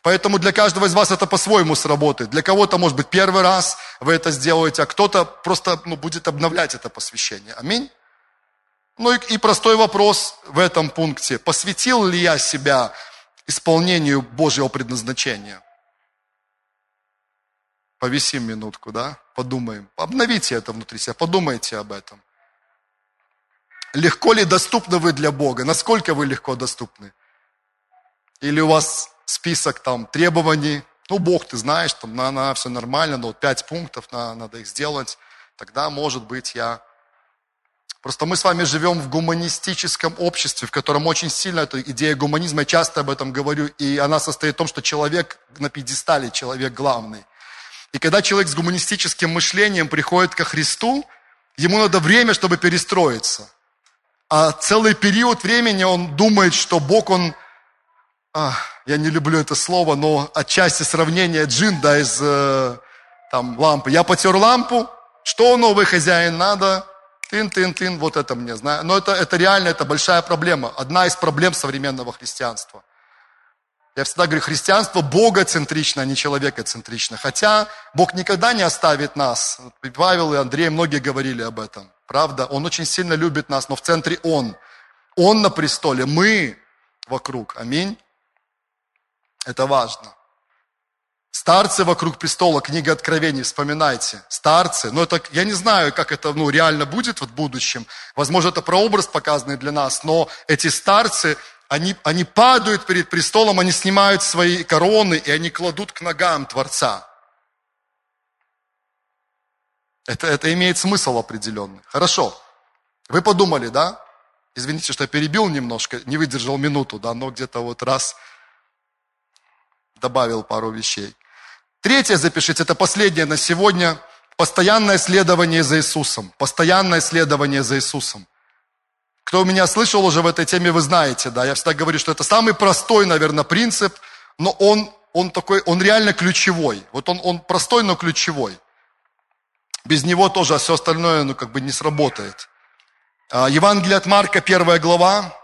S1: Поэтому для каждого из вас это по-своему сработает. Для кого-то, может быть, первый раз вы это сделаете, а кто-то просто ну, будет обновлять это посвящение. Аминь. Ну и, и простой вопрос в этом пункте. Посвятил ли я себя исполнению Божьего предназначения. Повисим минутку, да? Подумаем. Обновите это внутри себя, подумайте об этом. Легко ли доступны вы для Бога? Насколько вы легко доступны? Или у вас список там требований? Ну, Бог, ты знаешь, там, на, на, все нормально, но вот пять пунктов, на, надо их сделать. Тогда, может быть, я Просто мы с вами живем в гуманистическом обществе, в котором очень сильно эта идея гуманизма, я часто об этом говорю, и она состоит в том, что человек на пьедестале, человек главный. И когда человек с гуманистическим мышлением приходит ко Христу, ему надо время, чтобы перестроиться. А целый период времени он думает, что Бог, он, а, я не люблю это слово, но отчасти сравнение джин, да, из э, там, лампы. Я потер лампу, что новый хозяин надо? Тын-тын-тын, вот это мне, знаю. Но это, это реально, это большая проблема. Одна из проблем современного христианства. Я всегда говорю, христианство богоцентрично, а не человекоцентрично. Хотя Бог никогда не оставит нас. Павел и Андрей многие говорили об этом. Правда, Он очень сильно любит нас, но в центре Он. Он на престоле, мы вокруг. Аминь. Это важно. Старцы вокруг престола, книга Откровений, вспоминайте. Старцы, но это, я не знаю, как это ну, реально будет в будущем. Возможно, это прообраз показанный для нас, но эти старцы, они, они падают перед престолом, они снимают свои короны, и они кладут к ногам Творца. Это, это имеет смысл определенный. Хорошо. Вы подумали, да? Извините, что я перебил немножко, не выдержал минуту, да, но где-то вот раз добавил пару вещей. Третье запишите, это последнее на сегодня. Постоянное следование за Иисусом. Постоянное следование за Иисусом. Кто меня слышал уже в этой теме, вы знаете, да, я всегда говорю, что это самый простой, наверное, принцип, но он, он такой, он реально ключевой. Вот он, он простой, но ключевой. Без него тоже все остальное, ну, как бы не сработает. А, Евангелие от Марка, первая глава.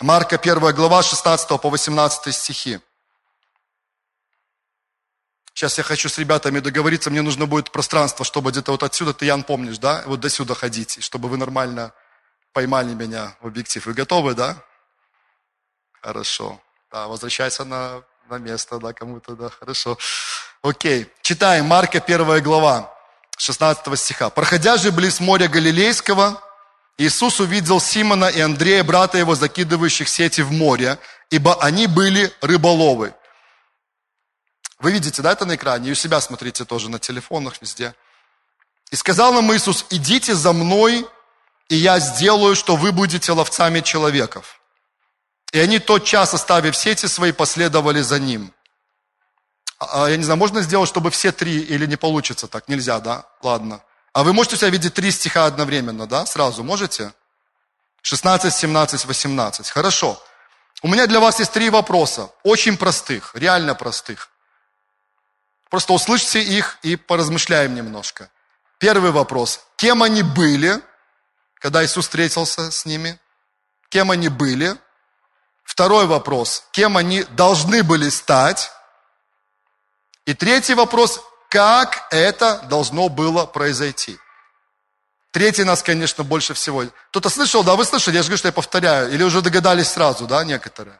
S1: Марка, первая глава, 16 по 18 стихи. Сейчас я хочу с ребятами договориться, мне нужно будет пространство, чтобы где-то вот отсюда, ты, Ян, помнишь, да, вот до сюда ходить, чтобы вы нормально поймали меня в объектив. Вы готовы, да? Хорошо. Да, возвращайся на, на место, да, кому-то, да, хорошо. Окей. Читаем Марка, первая глава, 16 стиха. «Проходя же близ моря Галилейского, Иисус увидел Симона и Андрея, брата его, закидывающих сети в море, ибо они были рыболовы. Вы видите, да, это на экране? И у себя смотрите тоже на телефонах везде. И сказал нам Иисус, идите за мной, и я сделаю, что вы будете ловцами человеков. И они тот час, оставив сети свои, последовали за ним. А, а, я не знаю, можно сделать, чтобы все три, или не получится так? Нельзя, да? Ладно. А вы можете у себя видеть три стиха одновременно, да? Сразу можете? 16, 17, 18. Хорошо. У меня для вас есть три вопроса, очень простых, реально простых. Просто услышьте их и поразмышляем немножко. Первый вопрос. Кем они были, когда Иисус встретился с ними? Кем они были? Второй вопрос. Кем они должны были стать? И третий вопрос. Как это должно было произойти? Третий нас, конечно, больше всего. Кто-то слышал, да, вы слышали, я же говорю, что я повторяю. Или уже догадались сразу, да, некоторые.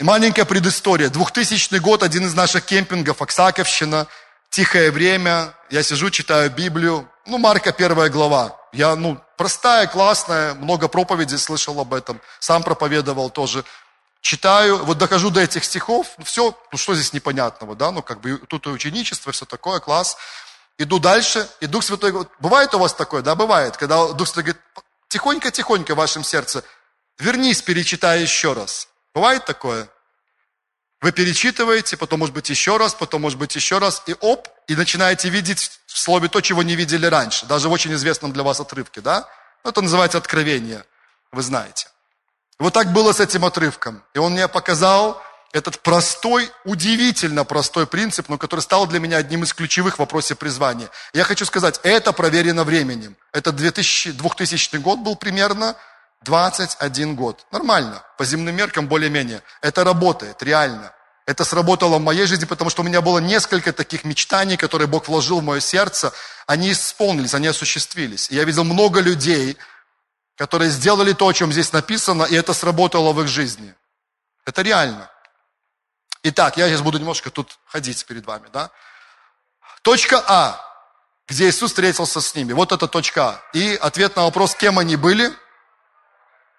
S1: Маленькая предыстория. 2000 год, один из наших кемпингов, Оксаковщина, тихое время, я сижу, читаю Библию, ну, Марка первая глава. Я, ну, простая, классная, много проповедей слышал об этом, сам проповедовал тоже. Читаю, вот дохожу до этих стихов, ну, все, ну, что здесь непонятного, да, ну, как бы тут и ученичество, все такое, класс. Иду дальше, и Дух Святой говорит, бывает у вас такое? Да, бывает, когда Дух Святой говорит, тихонько-тихонько в вашем сердце, вернись, перечитай еще раз. Бывает такое? Вы перечитываете, потом, может быть, еще раз, потом, может быть, еще раз, и оп, и начинаете видеть в слове то, чего не видели раньше, даже в очень известном для вас отрывке, да? Это называется откровение, вы знаете. Вот так было с этим отрывком. И он мне показал, этот простой, удивительно простой принцип, но который стал для меня одним из ключевых в вопросе призвания. Я хочу сказать, это проверено временем. Это 2000, 2000 год был примерно, 21 год. Нормально, по земным меркам более-менее. Это работает, реально. Это сработало в моей жизни, потому что у меня было несколько таких мечтаний, которые Бог вложил в мое сердце. Они исполнились, они осуществились. И я видел много людей, которые сделали то, о чем здесь написано, и это сработало в их жизни. Это реально. Итак, я сейчас буду немножко тут ходить перед вами, да? Точка А, где Иисус встретился с ними. Вот это точка А. И ответ на вопрос, кем они были?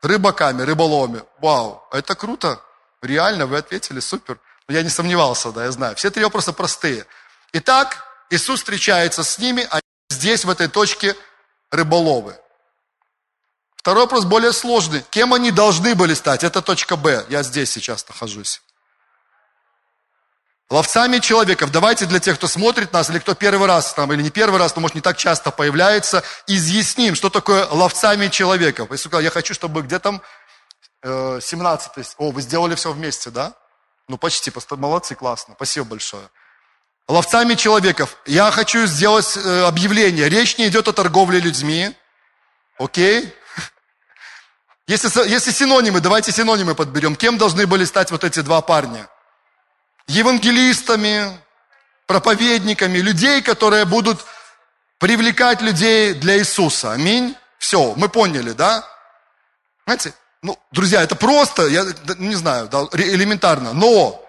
S1: Рыбаками, рыболовами. Вау, это круто. Реально, вы ответили, супер. Я не сомневался, да, я знаю. Все три вопроса простые. Итак, Иисус встречается с ними, а здесь, в этой точке, рыболовы. Второй вопрос более сложный. Кем они должны были стать? Это точка Б. Я здесь сейчас нахожусь. Ловцами человеков. Давайте для тех, кто смотрит нас, или кто первый раз там, или не первый раз, но может не так часто появляется, изъясним, что такое ловцами человеков. Если сказал, я хочу, чтобы где там э, 17 О, вы сделали все вместе, да? Ну, почти, молодцы, классно, спасибо большое. Ловцами человеков. Я хочу сделать э, объявление. Речь не идет о торговле людьми. Окей? Если, если синонимы, давайте синонимы подберем. Кем должны были стать вот эти два парня? Евангелистами, проповедниками, людей, которые будут привлекать людей для Иисуса. Аминь. Все, мы поняли, да? Знаете, ну, друзья, это просто, я не знаю, да, элементарно. Но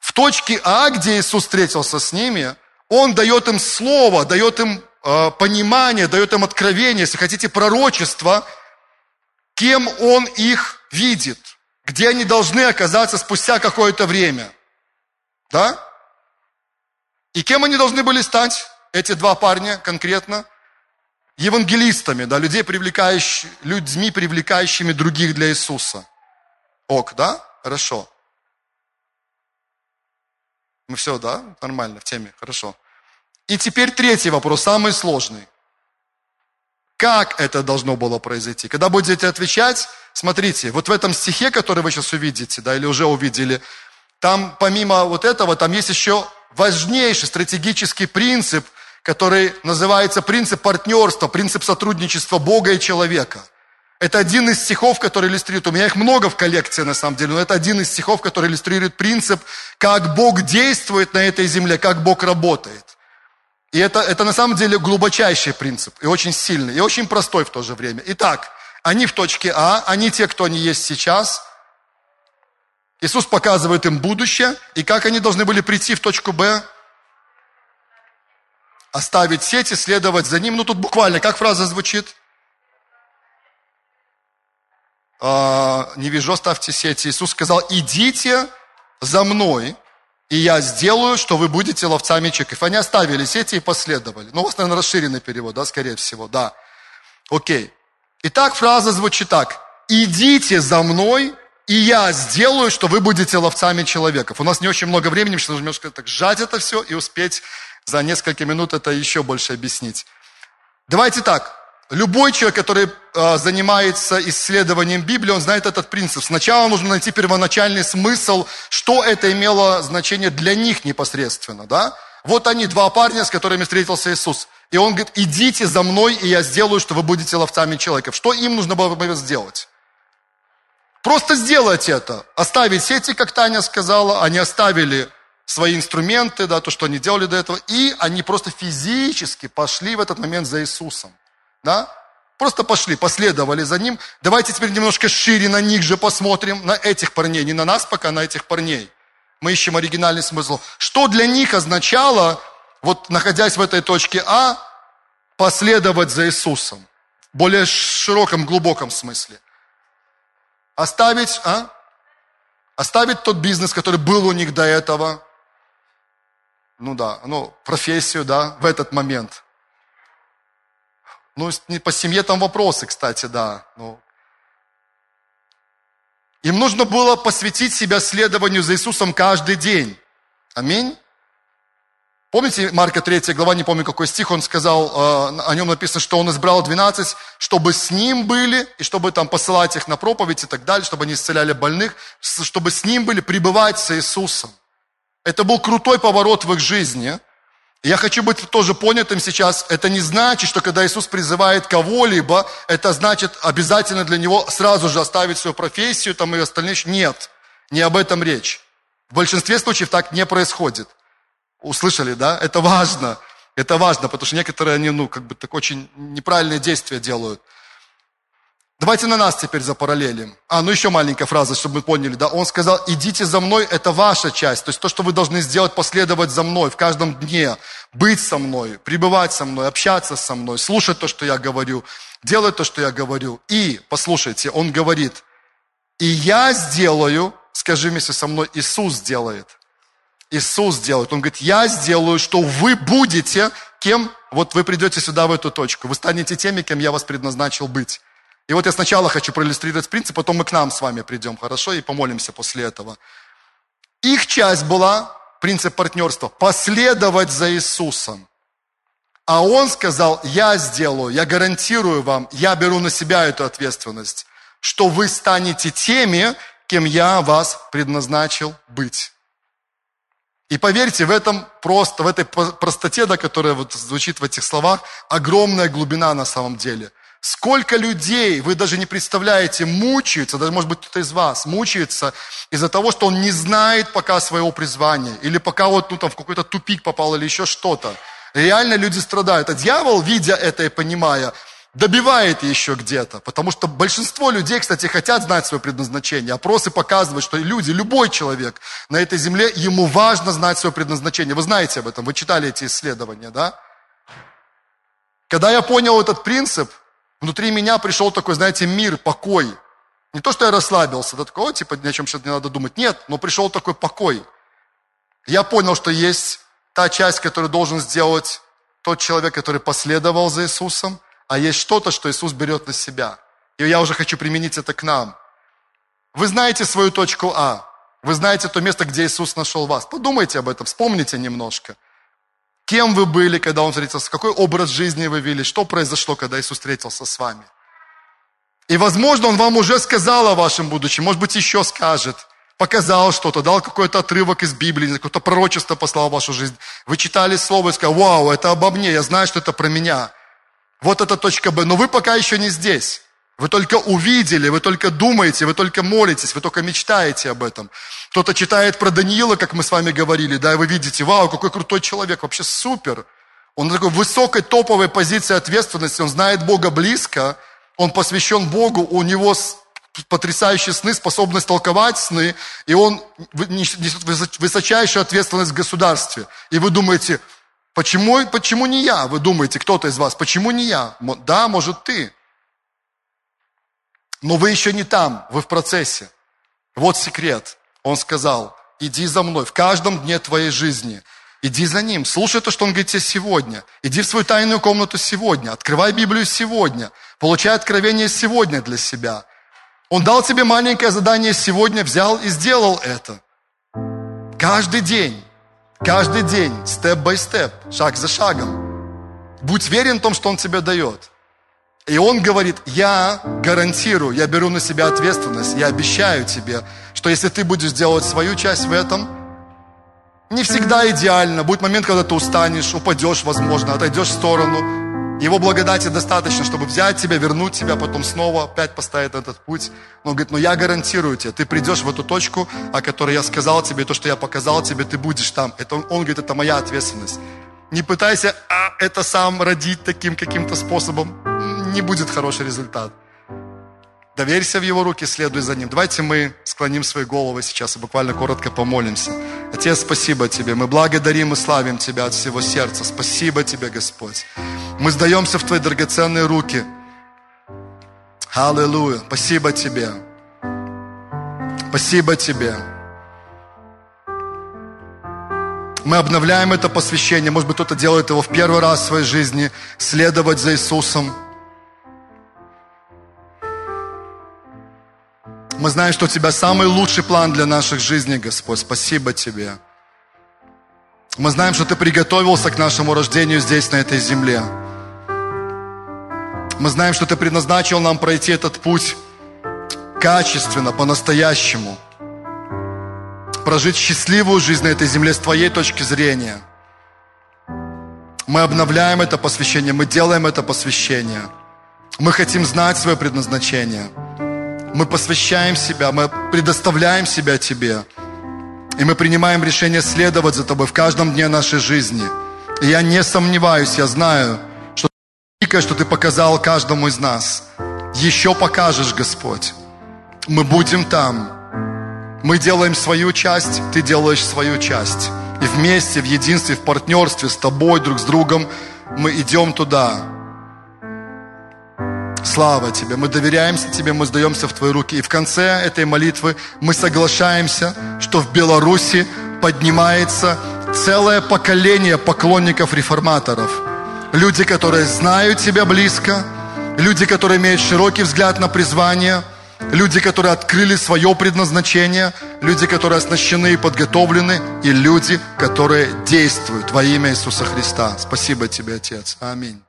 S1: в точке А, где Иисус встретился с ними, Он дает им слово, дает им э, понимание, дает им откровение, если хотите, пророчество, кем Он их видит, где они должны оказаться спустя какое-то время – да? И кем они должны были стать, эти два парня конкретно? Евангелистами, да, людей, привлекающими, людьми, привлекающими других для Иисуса. Ок, да? Хорошо. Мы все, да? Нормально, в теме, хорошо. И теперь третий вопрос, самый сложный. Как это должно было произойти? Когда будете отвечать, смотрите, вот в этом стихе, который вы сейчас увидите, да, или уже увидели, там помимо вот этого, там есть еще важнейший стратегический принцип, который называется принцип партнерства, принцип сотрудничества Бога и человека. Это один из стихов, который иллюстрирует, у меня их много в коллекции на самом деле, но это один из стихов, который иллюстрирует принцип, как Бог действует на этой земле, как Бог работает. И это, это на самом деле глубочайший принцип, и очень сильный, и очень простой в то же время. Итак, они в точке А, они те, кто они есть сейчас – Иисус показывает им будущее, и как они должны были прийти в точку Б? Оставить сети, следовать за ним. Ну, тут буквально, как фраза звучит? А, не вижу, оставьте сети. Иисус сказал, идите за мной, и я сделаю, что вы будете ловцами чеков. Они оставили сети и последовали. Ну, у вас, наверное, расширенный перевод, да, скорее всего, да. Окей. Итак, фраза звучит так. «Идите за мной, и я сделаю, что вы будете ловцами человеков». У нас не очень много времени, что нужно немножко так сжать это все и успеть за несколько минут это еще больше объяснить. Давайте так. Любой человек, который э, занимается исследованием Библии, он знает этот принцип. Сначала нужно найти первоначальный смысл, что это имело значение для них непосредственно. Да? Вот они, два парня, с которыми встретился Иисус. И он говорит, идите за мной, и я сделаю, что вы будете ловцами человеков. Что им нужно было сделать? Просто сделать это. Оставить сети, как Таня сказала. Они оставили свои инструменты, да, то, что они делали до этого. И они просто физически пошли в этот момент за Иисусом. Да? Просто пошли, последовали за ним. Давайте теперь немножко шире на них же посмотрим, на этих парней. Не на нас пока, на этих парней. Мы ищем оригинальный смысл. Что для них означало, вот находясь в этой точке А, последовать за Иисусом? В более широком, глубоком смысле. Оставить, а? Оставить тот бизнес, который был у них до этого. Ну да, ну, профессию, да, в этот момент. Ну, не по семье там вопросы, кстати, да. Ну. Им нужно было посвятить себя следованию за Иисусом каждый день. Аминь. Помните Марка 3 глава, не помню какой стих, он сказал, э, о нем написано, что он избрал 12, чтобы с ним были, и чтобы там посылать их на проповедь и так далее, чтобы они исцеляли больных, чтобы с ним были, пребывать с Иисусом. Это был крутой поворот в их жизни – я хочу быть тоже понятым сейчас. Это не значит, что когда Иисус призывает кого-либо, это значит обязательно для него сразу же оставить свою профессию там, и остальные. Нет, не об этом речь. В большинстве случаев так не происходит. Услышали, да? Это важно. Это важно, потому что некоторые, они, ну, как бы так очень неправильные действия делают. Давайте на нас теперь запараллелим. А, ну еще маленькая фраза, чтобы мы поняли, да. Он сказал, идите за мной, это ваша часть. То есть то, что вы должны сделать, последовать за мной в каждом дне. Быть со мной, пребывать со мной, общаться со мной, слушать то, что я говорю, делать то, что я говорю. И, послушайте, он говорит, и я сделаю, скажи вместе со мной, Иисус сделает. Иисус делает. Он говорит, я сделаю, что вы будете кем? Вот вы придете сюда в эту точку. Вы станете теми, кем я вас предназначил быть. И вот я сначала хочу проиллюстрировать принцип, потом мы к нам с вами придем, хорошо, и помолимся после этого. Их часть была, принцип партнерства, последовать за Иисусом. А он сказал, я сделаю, я гарантирую вам, я беру на себя эту ответственность, что вы станете теми, кем я вас предназначил быть. И поверьте, в этом просто, в этой простоте, да, которая вот звучит в этих словах, огромная глубина на самом деле – Сколько людей, вы даже не представляете, мучаются, даже может быть кто-то из вас мучается из-за того, что он не знает пока своего призвания, или пока вот ну, там, в какой-то тупик попал, или еще что-то. Реально люди страдают. А дьявол, видя это и понимая, добивает еще где-то. Потому что большинство людей, кстати, хотят знать свое предназначение. Опросы показывают, что люди, любой человек на этой земле, ему важно знать свое предназначение. Вы знаете об этом, вы читали эти исследования, да? Когда я понял этот принцип, Внутри меня пришел такой, знаете, мир, покой. Не то, что я расслабился, да такого, типа, ни о чем сейчас не надо думать. Нет, но пришел такой покой. Я понял, что есть та часть, которую должен сделать тот человек, который последовал за Иисусом, а есть что-то, что Иисус берет на себя. И я уже хочу применить это к нам. Вы знаете свою точку А. Вы знаете то место, где Иисус нашел вас. Подумайте об этом, вспомните немножко. Кем вы были, когда Он встретился? Какой образ жизни вы вели? Что произошло, когда Иисус встретился с вами? И, возможно, Он вам уже сказал о вашем будущем, может быть, еще скажет. Показал что-то, дал какой-то отрывок из Библии, какое-то пророчество послал в вашу жизнь. Вы читали слово и сказали, вау, это обо мне, я знаю, что это про меня. Вот эта точка Б. Но вы пока еще не здесь. Вы только увидели, вы только думаете, вы только молитесь, вы только мечтаете об этом. Кто-то читает про Даниила, как мы с вами говорили, да, и вы видите, вау, какой крутой человек, вообще супер. Он на такой высокой топовой позиции ответственности, он знает Бога близко, он посвящен Богу, у него потрясающие сны, способность толковать сны, и он несет высочайшую ответственность в государстве. И вы думаете, почему, почему не я? Вы думаете, кто-то из вас, почему не я? Да, может ты. Но вы еще не там, вы в процессе. Вот секрет. Он сказал, иди за мной в каждом дне твоей жизни. Иди за Ним, слушай то, что Он говорит тебе сегодня. Иди в свою тайную комнату сегодня, открывай Библию сегодня, получай откровение сегодня для себя. Он дал тебе маленькое задание сегодня, взял и сделал это. Каждый день, каждый день, степ-бай-степ, шаг за шагом. Будь верен в том, что Он тебе дает. И Он говорит, я гарантирую, я беру на себя ответственность, я обещаю тебе, что если ты будешь делать свою часть в этом, не всегда идеально. Будет момент, когда ты устанешь, упадешь, возможно, отойдешь в сторону. Его благодати достаточно, чтобы взять тебя, вернуть тебя, потом снова опять поставить этот путь. Но он говорит, но я гарантирую тебе, ты придешь в эту точку, о которой я сказал тебе, то, что я показал тебе, ты будешь там. Это, он говорит, это моя ответственность. Не пытайся а, это сам родить таким каким-то способом. Не будет хороший результат. Доверься в Его руки, следуй за Ним. Давайте мы склоним свои головы сейчас и буквально коротко помолимся. Отец, спасибо Тебе. Мы благодарим и славим Тебя от всего сердца. Спасибо Тебе, Господь. Мы сдаемся в Твои драгоценные руки. Аллилуйя. Спасибо Тебе. Спасибо Тебе. Мы обновляем это посвящение. Может быть, кто-то делает его в первый раз в своей жизни. Следовать за Иисусом. Мы знаем, что у Тебя самый лучший план для наших жизней, Господь. Спасибо Тебе. Мы знаем, что Ты приготовился к нашему рождению здесь, на этой земле. Мы знаем, что Ты предназначил нам пройти этот путь качественно, по-настоящему. Прожить счастливую жизнь на этой земле с Твоей точки зрения. Мы обновляем это посвящение, мы делаем это посвящение. Мы хотим знать свое предназначение – мы посвящаем себя, мы предоставляем себя Тебе. И мы принимаем решение следовать за Тобой в каждом дне нашей жизни. И я не сомневаюсь, я знаю, что великое, что Ты показал каждому из нас. Еще покажешь, Господь. Мы будем там. Мы делаем свою часть, Ты делаешь свою часть. И вместе, в единстве, в партнерстве с Тобой, друг с другом, мы идем туда, Слава Тебе, мы доверяемся Тебе, мы сдаемся в Твои руки. И в конце этой молитвы мы соглашаемся, что в Беларуси поднимается целое поколение поклонников-реформаторов. Люди, которые знают Тебя близко, люди, которые имеют широкий взгляд на призвание, люди, которые открыли свое предназначение, люди, которые оснащены и подготовлены, и люди, которые действуют во имя Иисуса Христа. Спасибо Тебе, Отец. Аминь.